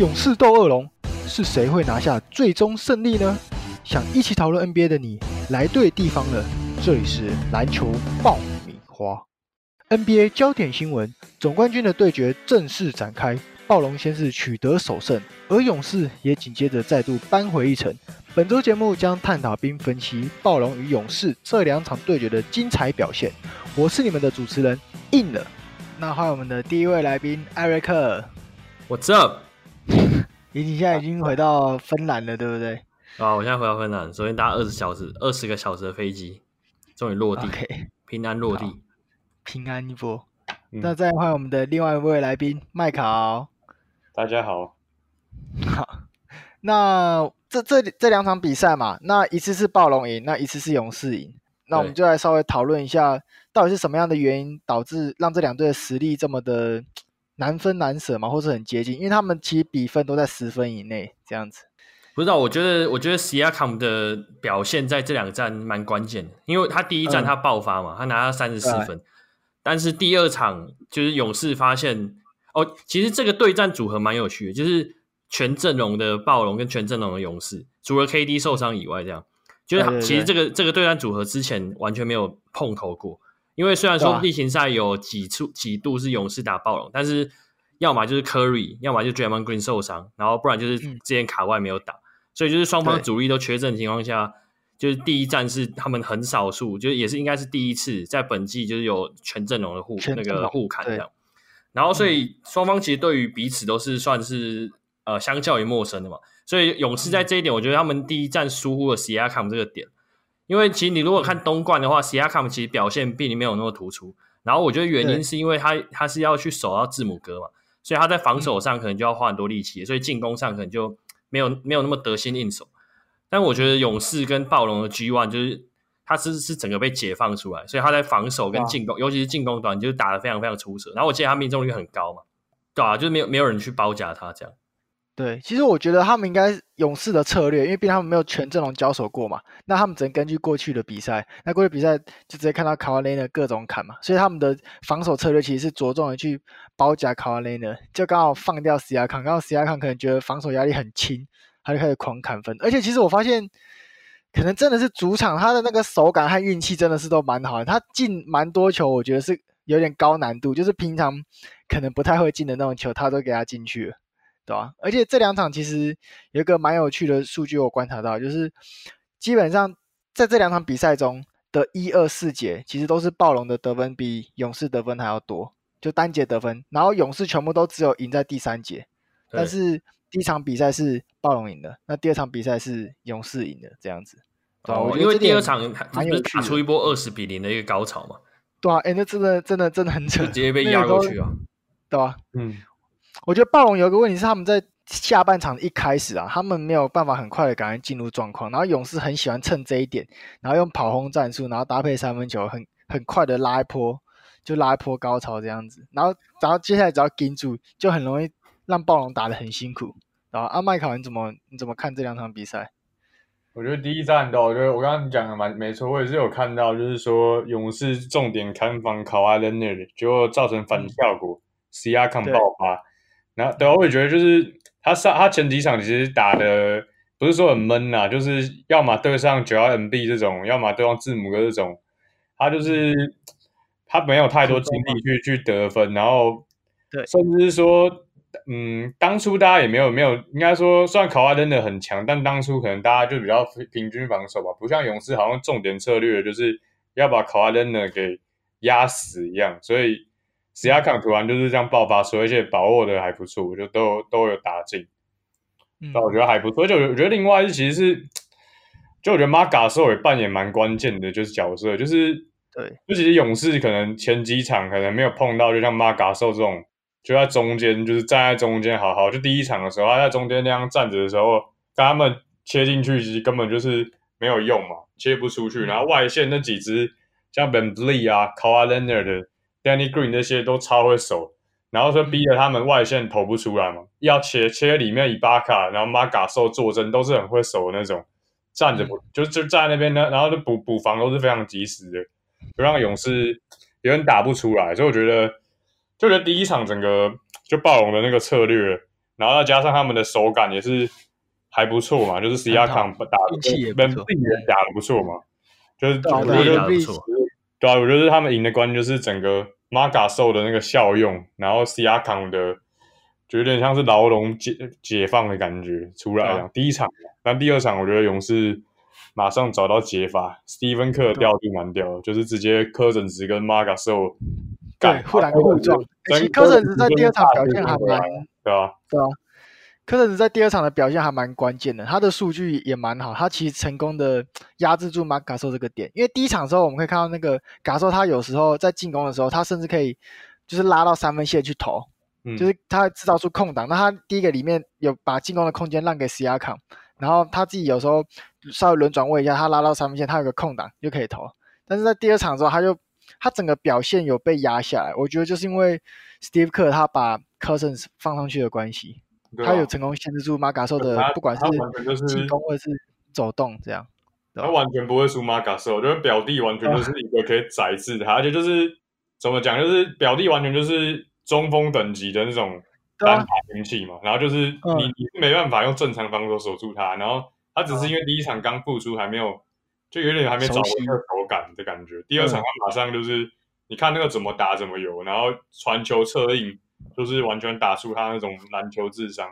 勇士斗恶龙，是谁会拿下最终胜利呢？想一起讨论 NBA 的你，来对地方了。这里是篮球爆米花，NBA 焦点新闻，总冠军的对决正式展开。暴龙先是取得首胜，而勇士也紧接着再度扳回一城。本周节目将探讨并分析暴龙与勇士这两场对决的精彩表现。我是你们的主持人，硬了。那欢迎我们的第一位来宾艾瑞克。What's up？你 你现在已经回到芬兰了，对不对？啊，我现在回到芬兰，昨天搭二十小时、二十个小时的飞机，终于落地，okay. 平安落地，平安一波。嗯、那再欢迎我们的另外一位来宾麦考。大家好，好，那这这这两场比赛嘛，那一次是暴龙赢，那一次是勇士赢，那我们就来稍微讨论一下，到底是什么样的原因导致让这两队的实力这么的难分难舍嘛，或是很接近？因为他们其实比分都在十分以内，这样子。不知道，我觉得我觉得 Siakam 的表现在这两战蛮关键的，因为他第一战他爆发嘛，嗯、他拿到三十四分，但是第二场就是勇士发现。哦，其实这个对战组合蛮有趣的，就是全阵容的暴龙跟全阵容的勇士，除了 KD 受伤以外，这样就是其实这个这个对战组合之前完全没有碰头过。因为虽然说例行赛有几处几度是勇士打暴龙，但是要么就是 Curry，要么就 Draymond Green 受伤，然后不然就是之前卡外没有打，嗯、所以就是双方主力都缺阵的情况下，就是第一站是他们很少数，就是也是应该是第一次在本季就是有全阵容的互那个互砍这样。然后，所以双方其实对于彼此都是算是呃，相较于陌生的嘛。所以勇士在这一点，我觉得他们第一站疏忽了 Siakam 这个点。因为其实你如果看东冠的话，Siakam 其实表现并没有那么突出。然后我觉得原因是因为他他是要去守到字母哥嘛，所以他在防守上可能就要花很多力气，所以进攻上可能就没有没有那么得心应手。但我觉得勇士跟暴龙的 G One 就是。他是是整个被解放出来，所以他在防守跟进攻，尤其是进攻端，就是打得非常非常出色。然后我记得他命中率很高嘛，对啊，就是没有没有人去包夹他这样。对，其实我觉得他们应该勇士的策略，因为毕竟他们没有全阵容交手过嘛，那他们只能根据过去的比赛，那过去比赛就直接看到卡瓦雷的各种砍嘛，所以他们的防守策略其实是着重的去包夹卡瓦雷的，就刚好放掉西亚康，刚好西亚康可能觉得防守压力很轻，他就开始狂砍分。而且其实我发现。可能真的是主场，他的那个手感和运气真的是都蛮好的。他进蛮多球，我觉得是有点高难度，就是平常可能不太会进的那种球，他都给他进去了，对吧？而且这两场其实有一个蛮有趣的数据，我观察到，就是基本上在这两场比赛中的一二四节，其实都是暴龙的得分比勇士得分还要多，就单节得分。然后勇士全部都只有赢在第三节，但是。第一场比赛是暴龙赢的，那第二场比赛是勇士赢的，这样子。哦，因为第二场不是打出一波二十比零的一个高潮嘛？对啊，哎、欸，那真的真的真的很扯，直接被压过去啊，对吧、啊？嗯，我觉得暴龙有一个问题是他们在下半场一开始啊，他们没有办法很快的赶快进入状况，然后勇士很喜欢趁这一点，然后用跑轰战术，然后搭配三分球，很很快的拉一波，就拉一波高潮这样子，然后然后接下来只要盯住，就很容易让暴龙打得很辛苦。然后，阿麦考，你怎么你怎么看这两场比赛？我觉得第一战的，我觉得我刚刚讲的蛮没错，我也是有看到，就是说勇士重点看防卡瓦伦内，结果造成反效果，Siakam 爆发。然后对，我也觉得就是他上他前几场其实打的不是说很闷呐、啊，就是要么对上九 R M B 这种，要么对上字母哥这种，他就是他没有太多精力去去得分，然后对，甚至是说。嗯，当初大家也没有没有，应该说，虽然卡哇伊真的很强，但当初可能大家就比较平均防守吧，不像勇士好像重点策略就是要把卡哇伊呢给压死一样，所以史亚康突然就是这样爆发出，而且把握的还不错，就都都有打进，那、嗯、我觉得还不错。就我觉得另外是其实是，就我觉得马卡兽也扮演蛮关键的，就是角色，就是对，就其实勇士可能前几场可能没有碰到，就像马嘎兽这种。就在中间，就是站在中间，好好。就第一场的时候，他在中间那样站着的时候，跟他们切进去，其实根本就是没有用嘛，切不出去。然后外线那几只，像 VanVleet 啊、Kawhi Leonard、Danny Green 那些都超会守，然后说逼着他们外线投不出来嘛，要切切里面以巴卡，然后马卡兽坐镇都是很会守的那种，站着不就就站在那边呢，然后就补补防都是非常及时的，就让勇士有点打不出来，所以我觉得。就觉得第一场整个就暴龙的那个策略然后再加上他们的手感也是还不错嘛，就是 Siakam 打的气也不错，也打的不错嘛，就是我觉得不错。对啊，我觉得他们赢的关键就是整个 Marc Gasol 的那个效用，然后 Siakam 的就有点像是牢笼解解放的感觉出来了。第一场，但第二场我觉得勇士马上找到解法，Stephen Kerr 调度蛮屌的，就是直接 Cousins 跟 Marc Gasol 对互拦互撞。其实 Cousins 在第二场表现还蛮对啊，对啊。科特斯在第二场的表现还蛮关键的，他的数据也蛮好，他其实成功的压制住马卡索这个点。因为第一场的时候，我们可以看到那个卡索，他有时候在进攻的时候，他甚至可以就是拉到三分线去投，嗯、就是他制造出空档。那他第一个里面有把进攻的空间让给西亚康，然后他自己有时候稍微轮转位一下，他拉到三分线，他有个空档就可以投。但是在第二场的时候，他就他整个表现有被压下来，我觉得就是因为 Steve Kerr 他把 Cousins 放上去的关系。他有成功限制住马卡兽的，不管是进攻或者是走动，这样。他完全不会输马卡兽，我觉得表弟完全就是一个可以宰制他，而且就是怎么讲，就是表弟完全就是中锋等级的那种单打兵器嘛。然后就是你你是没办法用正常防守守住他，然后他只是因为第一场刚复出还没有，就有点还没找到那个手感的感觉。第二场他马上就是你看那个怎么打怎么有，然后传球策应。就是完全打出他那种篮球智商，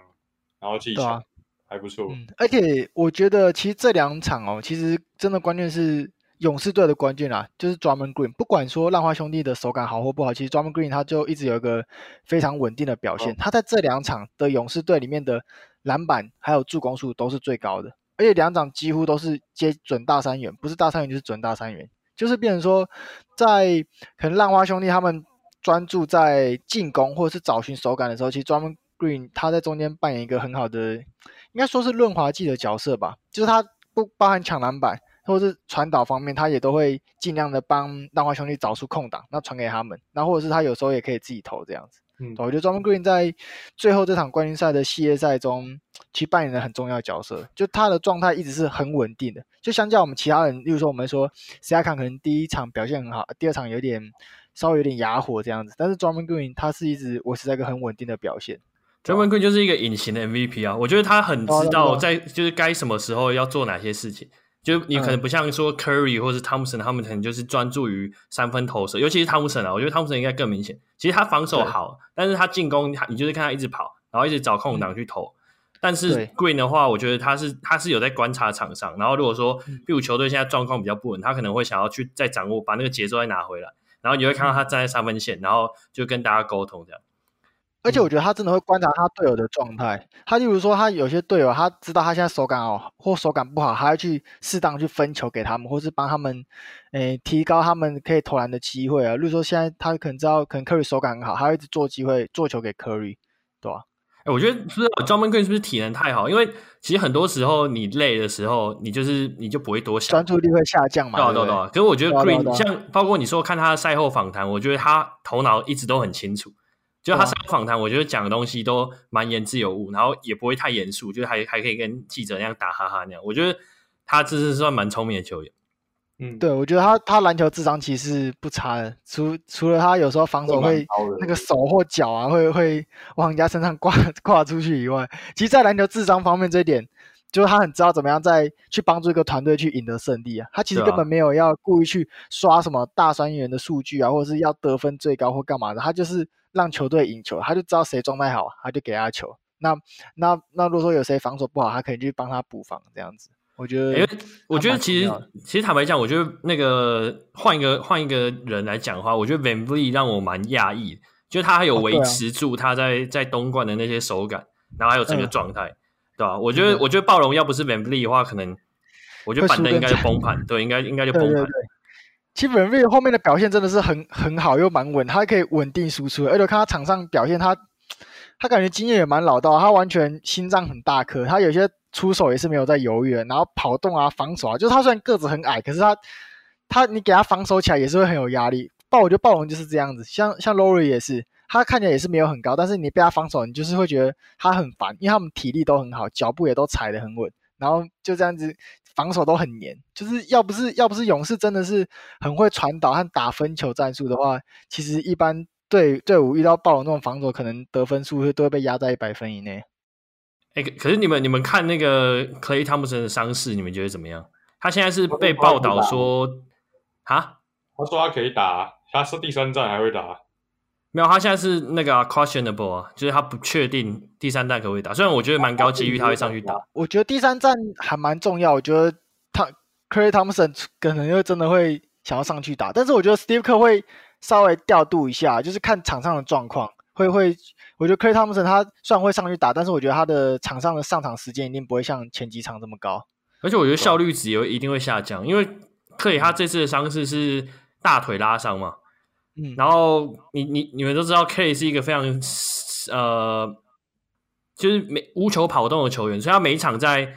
然后技巧、啊、还不错、嗯。而且我觉得其实这两场哦，其实真的关键是勇士队的关键啊，就是 Drummond Green。不管说浪花兄弟的手感好或不好，其实 Drummond Green 他就一直有一个非常稳定的表现。哦、他在这两场的勇士队里面的篮板还有助攻数都是最高的，而且两场几乎都是接准大三元，不是大三元就是准大三元，就是变成说在可能浪花兄弟他们。专注在进攻或者是找寻手感的时候，其实 Drummond Green 他在中间扮演一个很好的，应该说是润滑剂的角色吧。就是他不包含抢篮板或者是传导方面，他也都会尽量的帮浪花兄弟找出空档，那传给他们。那或者是他有时候也可以自己投这样子。嗯，我觉得 Draymond Green 在最后这场冠军赛的系列赛中，其实扮演了很重要的角色。就他的状态一直是很稳定的。就相较我们其他人，例如说我们说 Siakam 可能第一场表现很好，第二场有点。稍微有点哑火这样子，但是 Draymond Green 他是一直维持在一个很稳定的表现。Draymond Green 就是一个隐形的 MVP 啊，我觉得他很知道在就是该什么时候要做哪些事情。就你可能不像说 Curry 或是 Thompson 他们可能就是专注于三分投射，尤其是 Thompson 啊，我觉得 Thompson 应该更明显。其实他防守好，但是他进攻你就是看他一直跑，然后一直找空档去投。但是 Green 的话，我觉得他是他是有在观察场上，然后如果说比如球队现在状况比较不稳，他可能会想要去再掌握把那个节奏再拿回来。然后你会看到他站在三分线，然后就跟大家沟通这样。而且我觉得他真的会观察他队友的状态。他例如说，他有些队友他知道他现在手感好或手感不好，他要去适当去分球给他们，或是帮他们，诶提高他们可以投篮的机会啊。例如说，现在他可能知道可能 Curry 手感很好，他会一直做机会做球给 Curry，对吧？哎，我觉得是不是 Draymond Green 是不是体能太好？因为其实很多时候你累的时候，你就是你就不会多想，专注力会下降嘛。对对对。可是我觉得 Green 像包括你说看他的赛后访谈，我觉得他头脑一直都很清楚。就他赛后访谈，我觉得讲的东西都蛮言之有物，然后也不会太严肃，就还还可以跟记者那样打哈哈那样。我觉得他这是算蛮聪明的球员。嗯，对，我觉得他他篮球智商其实不差的，除除了他有时候防守会那个手或脚啊会会往人家身上挂 挂出去以外，其实，在篮球智商方面这一点，就是他很知道怎么样再去帮助一个团队去赢得胜利啊。他其实根本没有要故意去刷什么大三元的数据啊，或者是要得分最高或干嘛的，他就是让球队赢球，他就知道谁状态好，他就给他球。那那那如果说有谁防守不好，他可以去帮他补防这样子。我觉得，因为我觉得其实其实坦白讲，我觉得那个换一个换一个人来讲的话，我觉得 VanVleet 让我蛮讶异，就他还有维持住他在在东冠的那些手感，然后还有整个状态，对吧？我觉得我觉得暴龙要不是 VanVleet 的话，可能我觉得板凳应该就崩盘，对，应该应该就崩盘。其实 VanVleet 后面的表现真的是很很好又蛮稳，他可以稳定输出，而且看他场上表现，他他感觉经验也蛮老道，他完全心脏很大颗，他有些。出手也是没有在犹豫，然后跑动啊、防守啊，就是他虽然个子很矮，可是他他你给他防守起来也是会很有压力。暴我觉得暴龙就是这样子，像像 Lory 也是，他看起来也是没有很高，但是你被他防守，你就是会觉得他很烦，因为他们体力都很好，脚步也都踩得很稳，然后就这样子防守都很黏。就是要不是要不是勇士真的是很会传导和打分球战术的话，其实一般队队伍遇到暴龙这种防守，可能得分数会都会被压在一百分以内。哎、欸，可是你们你们看那个 Clay Thompson 的伤势，你们觉得怎么样？他现在是被报道说，啊？他说他可以打，他是第三站还会打。没有，他现在是那个、啊、questionable 啊，就是他不确定第三站可不可以打。虽然我觉得蛮高几率他会上去打。我觉得第三站还蛮重要。我觉得他 Clay Thompson 可能又真的会想要上去打，但是我觉得 Steve Kerr 会稍微调度一下，就是看场上的状况。会会，我觉得 Klay Thompson 他虽然会上去打，但是我觉得他的场上的上场时间一定不会像前几场这么高。而且我觉得效率值也一定会下降，因为 Klay 他这次的伤势是大腿拉伤嘛。嗯，然后你你你们都知道，Klay 是一个非常呃，就是每无球跑动的球员，所以他每一场在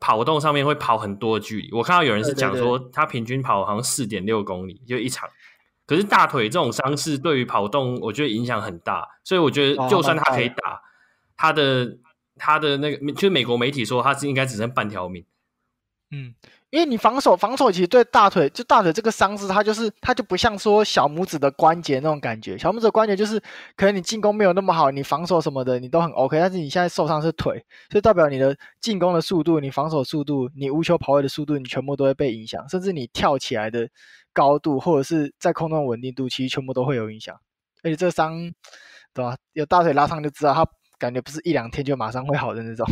跑动上面会跑很多的距离。我看到有人是讲说，他平均跑好像四点六公里就一场。可是大腿这种伤势对于跑动，我觉得影响很大。所以我觉得，就算他可以打，哦、他的他的那个，就是美国媒体说他是应该只剩半条命。嗯。因为你防守，防守其实对大腿，就大腿这个伤势，它就是它就不像说小拇指的关节那种感觉。小拇指的关节就是可能你进攻没有那么好，你防守什么的你都很 OK，但是你现在受伤是腿，所以代表你的进攻的速度、你防守速度、你无球跑位的速度，你全部都会被影响，甚至你跳起来的高度或者是在空中稳定度，其实全部都会有影响。而且这个伤，对吧？有大腿拉伤就知道，它感觉不是一两天就马上会好的那种。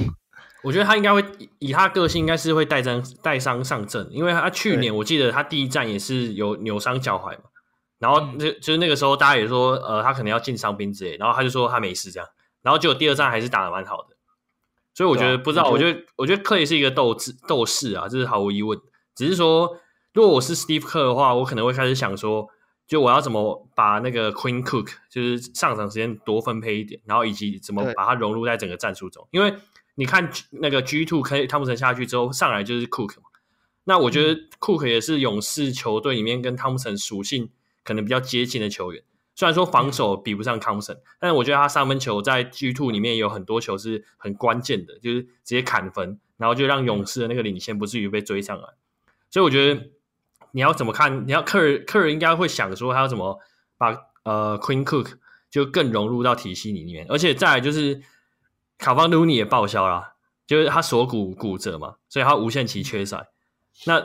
我觉得他应该会以他个性，应该是会带伤带伤上阵，因为他去年我记得他第一站也是有扭伤脚踝嘛，然后那就是那个时候大家也说，呃，他可能要进伤兵之类，然后他就说他没事这样，然后结果第二站还是打的蛮好的，所以我觉得不知道，我觉得我觉得 Klay 是一个斗智斗士啊，这是毫无疑问，只是说如果我是 Steve Kerr 的话，我可能会开始想说，就我要怎么把那个 Queen Cook 就是上场时间多分配一点，然后以及怎么把它融入在整个战术中，因为。你看那个 G two 可以汤普森下去之后上来就是 Cook 嘛，那我觉得 Cook 也是勇士球队里面跟汤普森属性可能比较接近的球员。虽然说防守比不上汤普森，但是我觉得他三分球在 G two 里面有很多球是很关键的，就是直接砍分，然后就让勇士的那个领先不至于被追上来。所以我觉得你要怎么看？你要客人客人应该会想说他要怎么把呃 Queen Cook 就更融入到体系里面，而且再来就是。卡方鲁尼也报销了，就是他锁骨骨折嘛，所以他无限期缺赛。那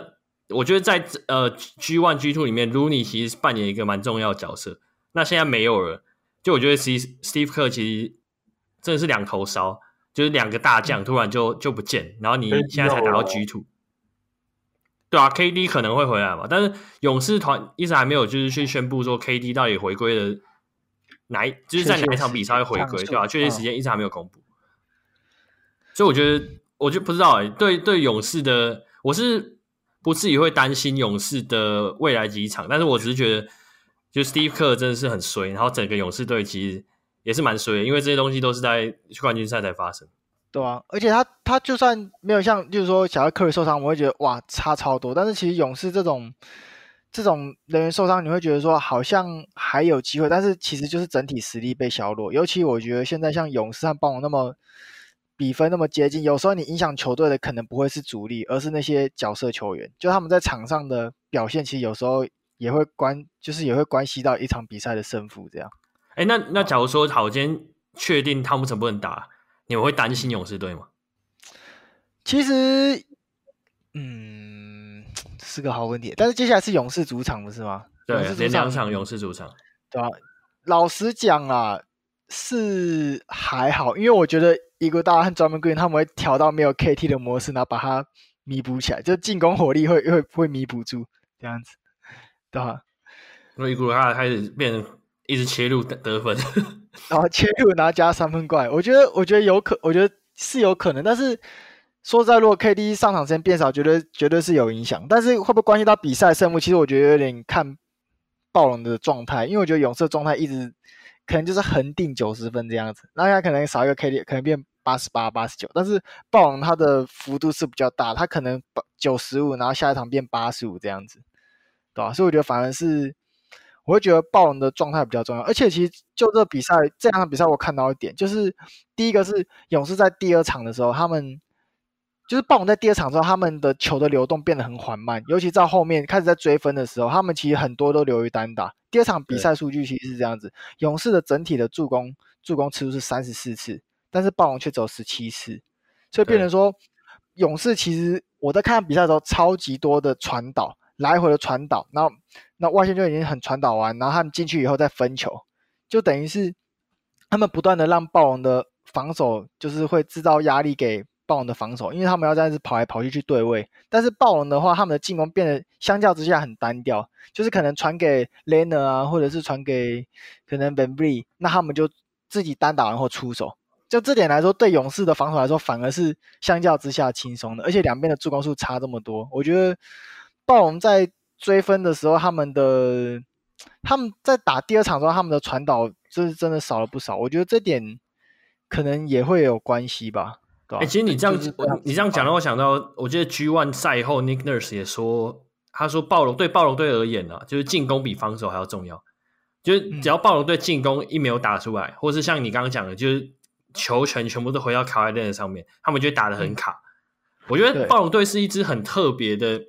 我觉得在呃 G one G two 里面，鲁尼其实扮演一个蛮重要的角色。那现在没有了，就我觉得 Steve Steve Kerr 其实真的是两头烧，就是两个大将突然就就不见，然后你现在才打到 G two。对啊，KD 可能会回来嘛，但是勇士团一直还没有就是去宣布说 KD 到底回归了哪一，就是在哪一场比赛会回归，对吧？确切时间一直还没有公布。所以我觉得，我就不知道哎、欸。对对，勇士的我是不至于会担心勇士的未来几场，但是我只是觉得，就 Steve Kerr 真的是很衰，然后整个勇士队其实也是蛮衰的，因为这些东西都是在冠军赛才发生。对啊，而且他他就算没有像，就是说小克里受伤，我会觉得哇差超多。但是其实勇士这种这种人员受伤，你会觉得说好像还有机会，但是其实就是整体实力被削弱。尤其我觉得现在像勇士和暴龙那么。比分那么接近，有时候你影响球队的可能不会是主力，而是那些角色球员。就他们在场上的表现，其实有时候也会关，就是也会关系到一场比赛的胜负。这样。哎、欸，那那假如说好，今天确定汤普森不能打，你们会担心勇士队吗？其实，嗯，是个好问题。但是接下来是勇士主场，不是吗？对，连两场勇士主场。对啊，老实讲啊，是还好，因为我觉得。伊戈达和专门 Green 他们会调到没有 KT 的模式，然后把它弥补起来，就进攻火力会会会弥补住这样子，对吧？因为伊戈达开始变一直切入得得分，然后切入然后加三分怪，我觉得我觉得有可，我觉得是有可能，但是说实在，如果 KD 上场时间变少，绝对绝对是有影响，但是会不会关系到比赛胜负？其实我觉得有点看暴龙的状态，因为我觉得勇士的状态一直。可能就是恒定九十分这样子，那他可能少一个 KD，可能变八十八、八十九。但是暴龙它的幅度是比较大，它可能九十五，然后下一场变八十五这样子，对吧？所以我觉得反而是，我会觉得暴龙的状态比较重要。而且其实就这比赛这两场比赛，我看到一点，就是第一个是勇士在第二场的时候，他们。就是暴龙在第二场之后，他们的球的流动变得很缓慢，尤其在后面开始在追分的时候，他们其实很多都流于单打。第二场比赛数据其实是这样子：勇士的整体的助攻助攻次数是三十四次，但是暴龙却只有十七次，所以变成说，勇士其实我在看比赛的时候，超级多的传导，来回的传导，然后那外线就已经很传导完，然后他们进去以后再分球，就等于是他们不断的让暴龙的防守就是会制造压力给暴龙的防守，因为他们要这样子跑来跑去去对位。但是暴龙的话，他们的进攻变得相较之下很单调，就是可能传给 Leonard 啊，或者是传给可能 VanVleet，那他们就自己单打然后出手。就这点来说，对勇士的防守来说，反而是相较之下轻松的。而且两边的助攻数差这么多，我觉得暴龙在追分的时候，他们的他们在打第二场的时候，他们的传导就是真的少了不少。我觉得这点可能也会有关系吧。哎、欸，其实你这样，就是、这样你这样讲让我想到，我记得 G One 赛后 Nick Nurse 也说，他说暴龙对暴龙队而言呢、啊，就是进攻比防守还要重要。就是只要暴龙队进攻一没有打出来，嗯、或是像你刚刚讲的，就是球权全部都回到卡瓦列上面，他们就打得很卡。嗯、我觉得暴龙队是一支很特别的，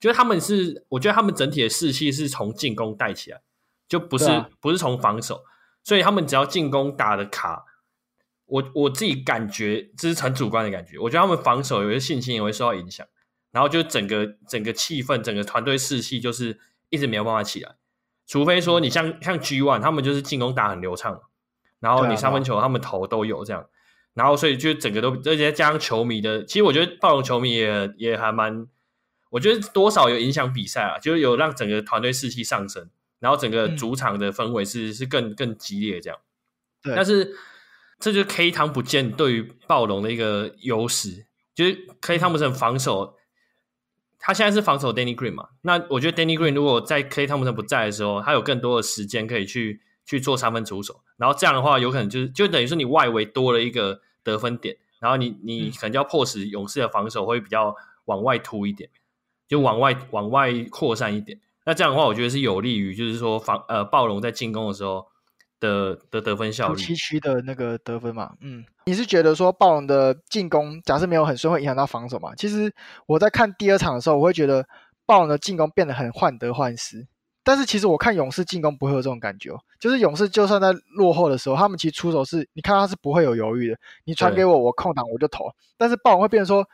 就是他们是，我觉得他们整体的士气是从进攻带起来，就不是、啊、不是从防守，所以他们只要进攻打得卡。我我自己感觉这是很主观的感觉，我觉得他们防守有些信心也会受到影响，然后就整个整个气氛、整个团队士气就是一直没有办法起来，除非说你像像 G One 他们就是进攻打很流畅，然后你三分球他们投都有这样，然后所以就整个都而且加上球迷的，其实我觉得暴龙球迷也也还蛮，我觉得多少有影响比赛啊，就是有让整个团队士气上升，然后整个主场的氛围是、嗯、是更更激烈这样，对，但是。这就是 K 汤不见对于暴龙的一个优势，就是 K 汤普森防守，他现在是防守 Danny Green 嘛？那我觉得 Danny Green 如果在 K 汤普森不在的时候，他有更多的时间可以去去做三分出手，然后这样的话，有可能就是就等于说你外围多了一个得分点，然后你你可能就要迫使勇士的防守会比较往外突一点，就往外往外扩散一点。那这样的话，我觉得是有利于就是说防呃暴龙在进攻的时候。的的得分效率，七区的那个得分嘛，嗯，你是觉得说暴龙的进攻假设没有很顺，会影响到防守嘛？其实我在看第二场的时候，我会觉得暴龙的进攻变得很患得患失。但是其实我看勇士进攻不会有这种感觉，就是勇士就算在落后的时候，他们其实出手是，你看他是不会有犹豫的，你传给我，我空档我就投。但是暴龙会变成说。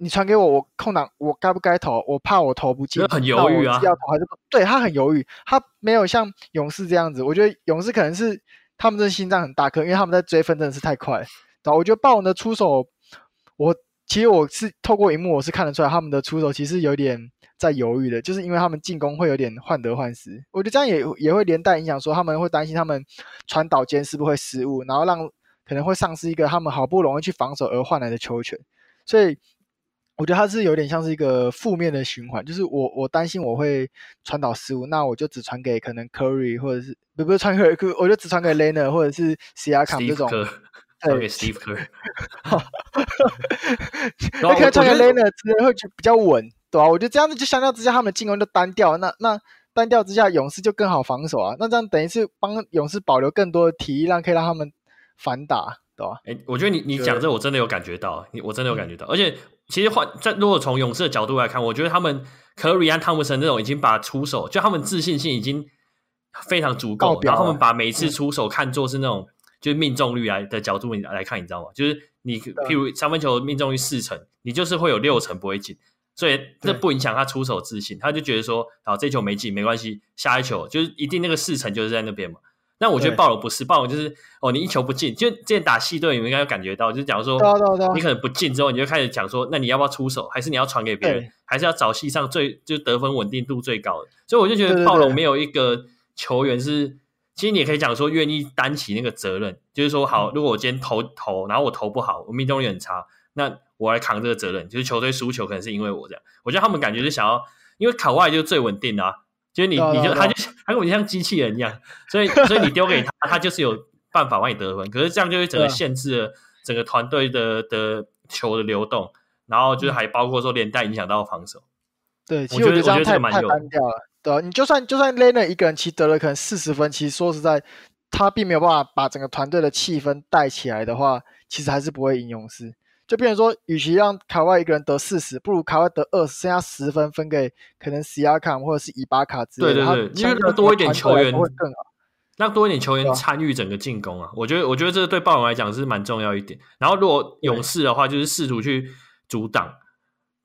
你传给我，我空档，我该不该投？我怕我投不进，很犹豫啊。要投还是不？对，他很犹豫，他没有像勇士这样子。我觉得勇士可能是他们的心脏很大颗，因为他们在追分真的是太快了。对，我觉得暴龙的出手，我其实我是透过荧幕我是看得出来，他们的出手其实有点在犹豫的，就是因为他们进攻会有点患得患失。我觉得这样也也会连带影响，说他们会担心他们传导间是不是会失误，然后让可能会丧失一个他们好不容易去防守而换来的球权，所以。我觉得它是有点像是一个负面的循环，就是我我担心我会传导失误，那我就只传给可能 Curry 或者是不不是传给我就只传给 l e n a 或者是 Siakam 这种，传给 Steve Kerr，那可以传给 Leonard 之类会比较稳，对吧、啊？我觉得这样子就相较之下，他们进攻就单调，那那单调之下，勇士就更好防守啊。那这样等于是帮勇士保留更多的体力，让可以让他们反打，对吧、啊？哎、欸，我觉得你你讲这我真的有感觉到，你我真的有感觉到，而且。其实换在如果从勇士的角度来看，我觉得他们 Curry 和汤普森这种已经把出手，就他们自信心已经非常足够，然后他们把每次出手看作是那种、嗯、就是命中率来的角度你来看，你知道吗？就是你譬如三分球命中率四成，你就是会有六成不会进，所以这不影响他出手自信，他就觉得说，好，这球没进没关系，下一球就是一定那个四成就是在那边嘛。那我觉得暴龙不是暴龙，就是哦，你一球不进，就之前打系队，你们应该有感觉到，就是假如说你可能不进之后，你就开始讲说，那你要不要出手，还是你要传给别人，还是要找戏上最就得分稳定度最高的？所以我就觉得暴龙没有一个球员是，其实你也可以讲说愿意担起那个责任，就是说好，如果我今天投投，然后我投不好，我命中率很差，那我来扛这个责任，就是球队输球可能是因为我这样。我觉得他们感觉是想要，因为卡外就是最稳定的啊。就是你，你就他就他跟我像机器人一样，所以所以你丢给他，他就是有办法帮你得分。可是这样就会整个限制了整个团队的的球的流动，然后就是还包括说连带影响到防守。对，其实我觉得这样太太单调了。对啊，你就算就算 Leonard 一个人其实得了可能四十分，其实说实在，他并没有办法把整个团队的气氛带起来的话，其实还是不会赢勇士。就变成说，与其让卡外一个人得四十，不如卡外得二十，剩下十分分给可能西亚卡或者是伊巴卡之类的。对对对，因为多一点球员会更好。让多一点球员参与整个进攻啊。我觉得，我觉得这个对暴龙来讲是蛮重要一点。然后，如果勇士的话，就是试图去阻挡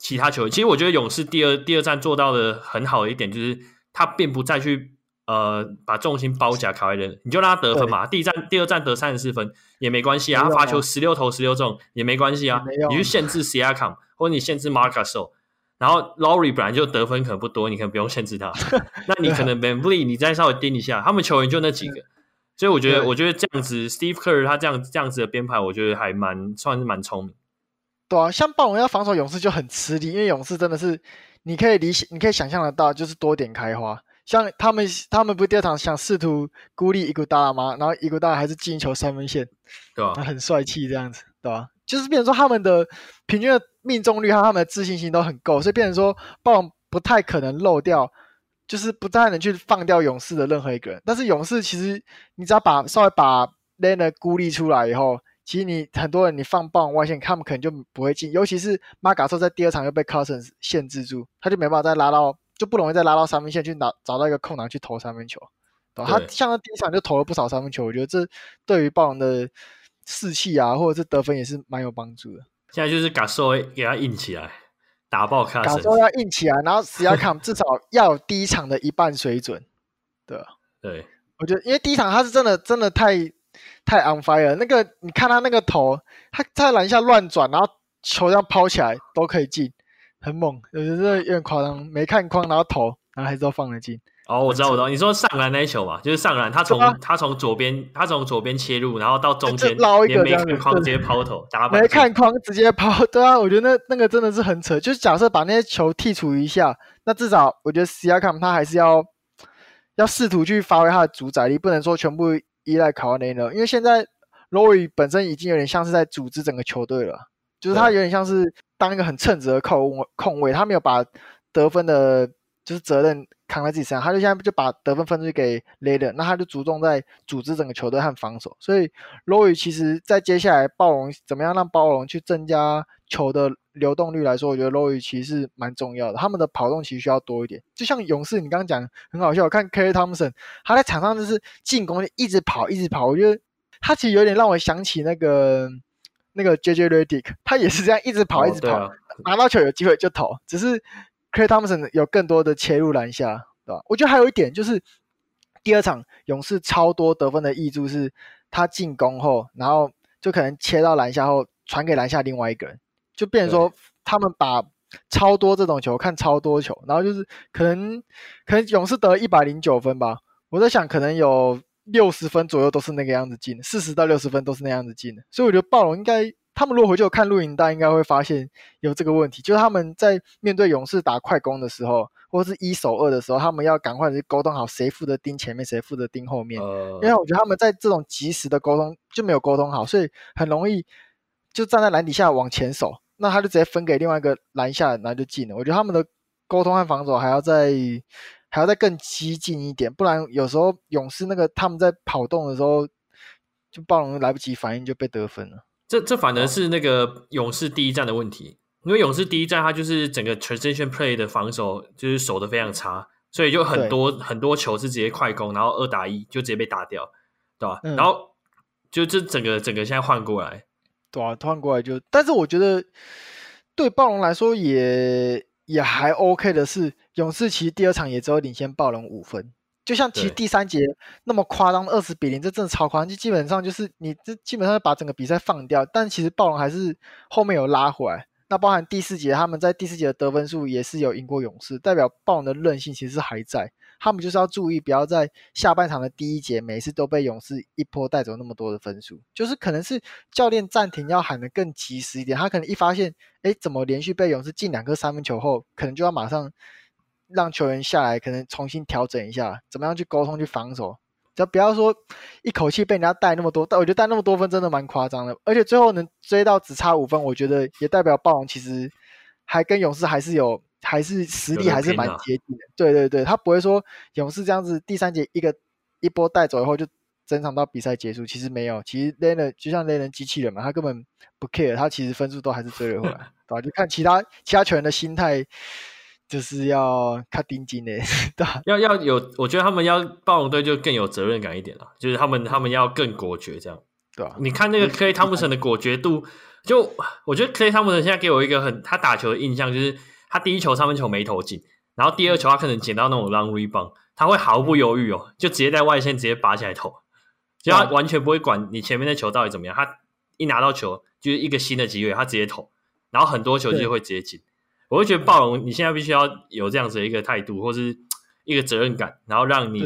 其他球员。其实，我觉得勇士第二第二站做到的很好的一点，就是他并不再去。呃，把重心包夹卡哇伊人，你就让他得分嘛。第一站、第二站得三十四分也没关系啊。他罚球十六投十六中也没关系啊。你去限制 Siakam 或者你限制 Marc Gasol，然后 Lowry 本来就得分可能不多，你可能不用限制他。那你可能 VanVleet 你再稍微盯一下，他们球员就那几个，所以我觉得，我觉得这样子，Steve Kerr 他这样这样子的编排，我觉得还蛮算是蛮聪明。对啊，像暴龙要防守勇士就很吃力，因为勇士真的是你可以理解，你可以想象得到，就是多点开花。像他们，他们不是第二场想试图孤立伊古达拉吗？然后伊古达拉还是进球三分线，对吧？很帅气这样子，对吧？就是变成说他们的平均的命中率和他们的自信心都很够，所以变成说暴龙不太可能漏掉，就是不太能去放掉勇士的任何一个人。但是勇士其实你只要把稍微把 Leonard 孤立出来以后，其实你很多人你放暴龙外线，他们可能就不会进。尤其是马卡索在第二场又被 Cousins 限制住，他就没办法再拉到。就不容易再拉到三分线去拿找到一个空档去投三分球，对？他像他第一场就投了不少三分球，我觉得这对于暴龙的士气啊，或者是得分也是蛮有帮助的。现在就是嘎索给他硬起来，打爆卡。嘎索要硬起来，然后史亚康至少要有第一场的一半水准，对吧？对，我觉得因为第一场他是真的真的太太 on fire，那个你看他那个头，他在篮下乱转，然后球这样抛起来都可以进。很猛，有的是有点夸张，没看框，然后投，然后还是都放得进。哦，我知道，我知道，你说上篮那一球嘛，就是上篮，他从、啊、他从左边，他从左边切入，然后到中间捞一个没看框直接抛投，打没看框直接抛，对啊，我觉得那那个真的是很扯。就是假设把那些球剔除一下，那至少我觉得 Siakam 他还是要要试图去发挥他的主宰力，不能说全部依赖 Kawhi Leonard，因为现在 Lowry 本身已经有点像是在组织整个球队了，就是他有点像是。当一个很称职的控控卫，他没有把得分的，就是责任扛在自己身上，他就现在就把得分分出去给雷德，那他就着重在组织整个球队和防守。所以罗宇其实，在接下来暴龙怎么样让暴龙去增加球的流动率来说，我觉得罗宇其实是蛮重要的。他们的跑动其实需要多一点，就像勇士，你刚刚讲很好笑，我看 Klay Thompson 他在场上就是进攻就一直跑，一直跑，我觉得他其实有点让我想起那个。那个 JJ Redick 他也是这样一直跑，一直跑，哦啊、拿到球有机会就投。只是 Klay Thompson 有更多的切入篮下，对吧？我觉得还有一点就是，第二场勇士超多得分的挹注是，他进攻后，然后就可能切到篮下后传给篮下另外一个人，就变成说他们把超多这种球看超多球，然后就是可能可能勇士得了一百零九分吧，我在想可能有。六十分左右都是那个样子进，四十到六十分都是那样子进的，所以我觉得暴龙应该，他们如果回去有看录影带，应该会发现有这个问题，就是他们在面对勇士打快攻的时候，或者是一守二的时候，他们要赶快去沟通好谁负责盯前面，谁负责盯后面，呃、因为我觉得他们在这种及时的沟通就没有沟通好，所以很容易就站在篮底下往前守，那他就直接分给另外一个篮下，然后就进了。我觉得他们的沟通和防守还要再。还要再更激进一点，不然有时候勇士那个他们在跑动的时候，就暴龙来不及反应就被得分了。这这反而是那个勇士第一战的问题，因为勇士第一站他就是整个 transition play 的防守就是守的非常差，所以就很多很多球是直接快攻，然后二打一就直接被打掉，对吧？嗯、然后就这整个整个现在换过来，对啊，突然过来就，但是我觉得对暴龙来说也。也还 OK 的是，勇士其实第二场也只有领先暴龙五分，就像其实第三节那么夸张二十比零，这真的超夸张，就基本上就是你这基本上把整个比赛放掉，但其实暴龙还是后面有拉回来。那包含第四节，他们在第四节的得分数也是有赢过勇士，代表暴龙的韧性其实是还在。他们就是要注意，不要在下半场的第一节每次都被勇士一波带走那么多的分数。就是可能是教练暂停要喊得更及时一点，他可能一发现，哎，怎么连续被勇士进两个三分球后，可能就要马上让球员下来，可能重新调整一下，怎么样去沟通去防守。只要不要说一口气被人家带那么多，但我觉得带那么多分真的蛮夸张的。而且最后能追到只差五分，我觉得也代表暴龙其实还跟勇士还是有。还是实力还是蛮接近的，对对对，他不会说勇士这样子第三节一个一波带走以后就整场到比赛结束，其实没有，其实雷人就像雷人机器人嘛，他根本不 care，他其实分数都还是追了回来，对吧？就看其他其他球员的心态，就是要看定金的，对吧？要要有，我觉得他们要暴龙队就更有责任感一点了，就是他们他们要更果决，这样，对吧？你看那个 Klay Thompson 的果决度，就我觉得 Klay Thompson 现在给我一个很他打球的印象，就是他第一球三分球没投进，然后第二球他可能捡到那种 long rebound，他会毫不犹豫哦，就直接在外线直接拔起来投，就他完全不会管你前面的球到底怎么样，他一拿到球就是一个新的机会，他直接投，然后很多球就会直接进。我会觉得暴龙，你现在必须要有这样子的一个态度，或是一个责任感，然后让你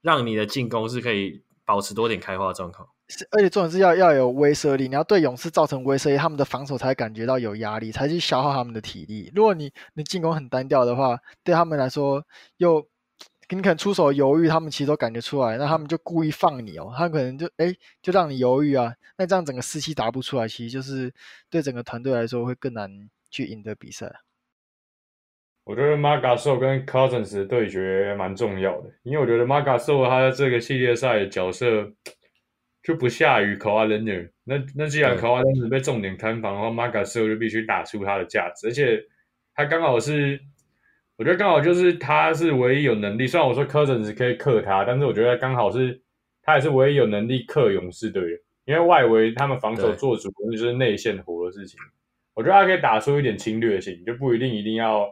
让你的进攻是可以保持多点开花的状况。而且重点是要要有威慑力，你要对勇士造成威慑力，他们的防守才感觉到有压力，才去消耗他们的体力。如果你你进攻很单调的话，对他们来说又你可能出手犹豫，他们其实都感觉出来，那他们就故意放你哦，他可能就哎就让你犹豫啊，那这样整个士气打不出来，其实就是对整个团队来说会更难。去赢得比赛，我觉得马卡索跟 Cousins 对决蛮重要的，因为我觉得马卡索他在这个系列赛角色就不下于 Kawhi Leonard。那那既然 Kawhi Leonard 被重点看防的话，马卡索就必须打出他的价值，而且他刚好是，我觉得刚好就是他是唯一有能力。虽然我说 Cousins 可以克他，但是我觉得刚好是他也是唯一有能力克勇士队的，因为外围他们防守做主，那就是内线活的事情。我觉得他可以打出一点侵略性，就不一定一定要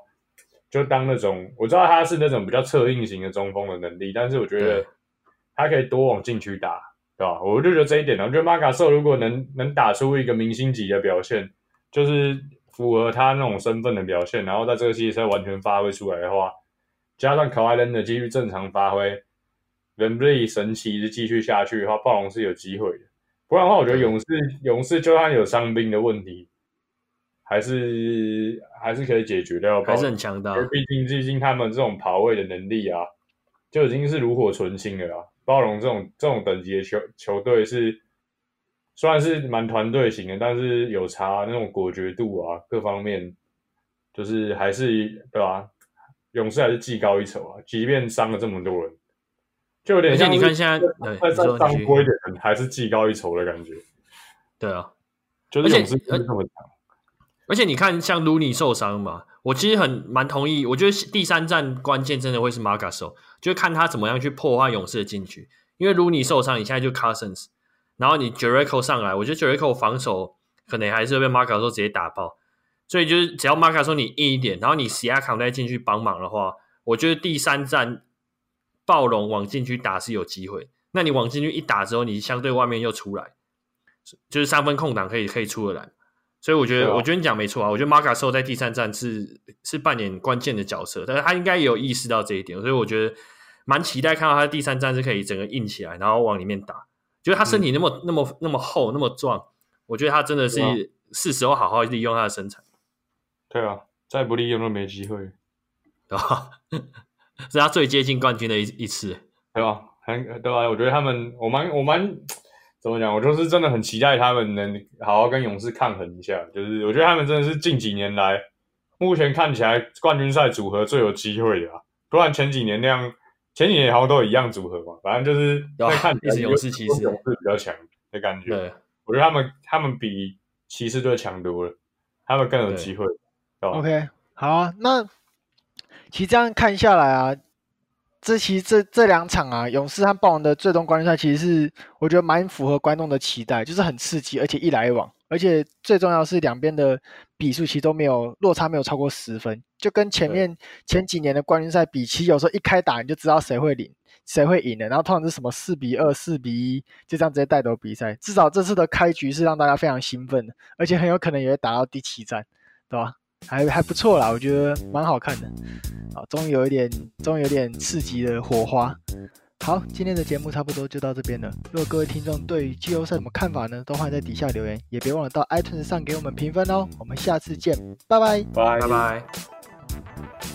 就当那种。我知道他是那种比较策应型的中锋的能力，但是我觉得他可以多往禁区打，对吧？我就觉得这一点呢，我觉得马卡瑟如果能能打出一个明星级的表现，就是符合他那种身份的表现，然后在这个系列赛完全发挥出来的话，加上卡瓦伦的继续正常发挥，VanVleet 神奇的继续下去的话，暴龙是有机会的。不然的话，我觉得勇士勇士就算有伤兵的问题。还是还是可以解决掉，还是很强大。毕竟毕竟他们这种跑位的能力啊，就已经是炉火纯青了啦。暴龙这种这种等级的球球队是，虽然是蛮团队型的，但是有差那种果决度啊，各方面就是还是对吧、啊？勇士还是技高一筹啊，即便伤了这么多人，就有点像你看现在在在当归的人还是技高一筹的感觉。对啊，就是勇士这么强。而且你看，像卢尼受伤嘛，我其实很蛮同意。我觉得第三战关键真的会是马卡索，就看他怎么样去破坏勇士的禁区。因为如果你受伤，你现在就 Cousins，然后你 Jericho 上来，我觉得 Jericho 防守可能还是会被马卡索直接打爆。所以就是只要马卡索你硬一点，然后你 Siakam 再进去帮忙的话，我觉得第三战暴龙往禁区打是有机会。那你往禁区一打之后，你相对外面又出来，就是三分空档可以可以出得来。所以我觉得，啊、我觉得你讲没错啊。我觉得马卡兽在第三战是是扮演关键的角色，但是他应该也有意识到这一点，所以我觉得蛮期待看到他的第三战是可以整个硬起来，然后往里面打。觉得他身体那么、嗯、那么那么厚那么壮，我觉得他真的是是时候好好利用他的身材。对啊，再不利用都没机会，对吧？是他最接近冠军的一一次，对吧？很对吧？我觉得他们，我蛮我蛮。怎么讲？我就是真的很期待他们能好好跟勇士抗衡一下。就是我觉得他们真的是近几年来，目前看起来冠军赛组合最有机会的啊。不然前几年那样，前几年好像都有一样组合嘛。反正就是在看起来勇士骑士勇士比较强的感觉。对，我觉得他们他们比骑士队强多了，他们更有机会。OK，好啊。那其实这样看下来啊。这其实这这两场啊，勇士和暴龙的最终冠军赛，其实是我觉得蛮符合观众的期待，就是很刺激，而且一来一往，而且最重要是两边的比数其实都没有落差，没有超过十分，就跟前面前几年的冠军赛比，其实有时候一开打你就知道谁会领，谁会赢的，然后通常是什么四比二、四比一，就这样直接带走比赛。至少这次的开局是让大家非常兴奋的，而且很有可能也会打到第七战，对吧？还还不错啦，我觉得蛮好看的，啊，终于有一点，终于有点刺激的火花。好，今天的节目差不多就到这边了。如果各位听众对于季后赛有什么看法呢？都欢迎在底下留言，也别忘了到 iTunes 上给我们评分哦。我们下次见，拜拜，拜拜拜。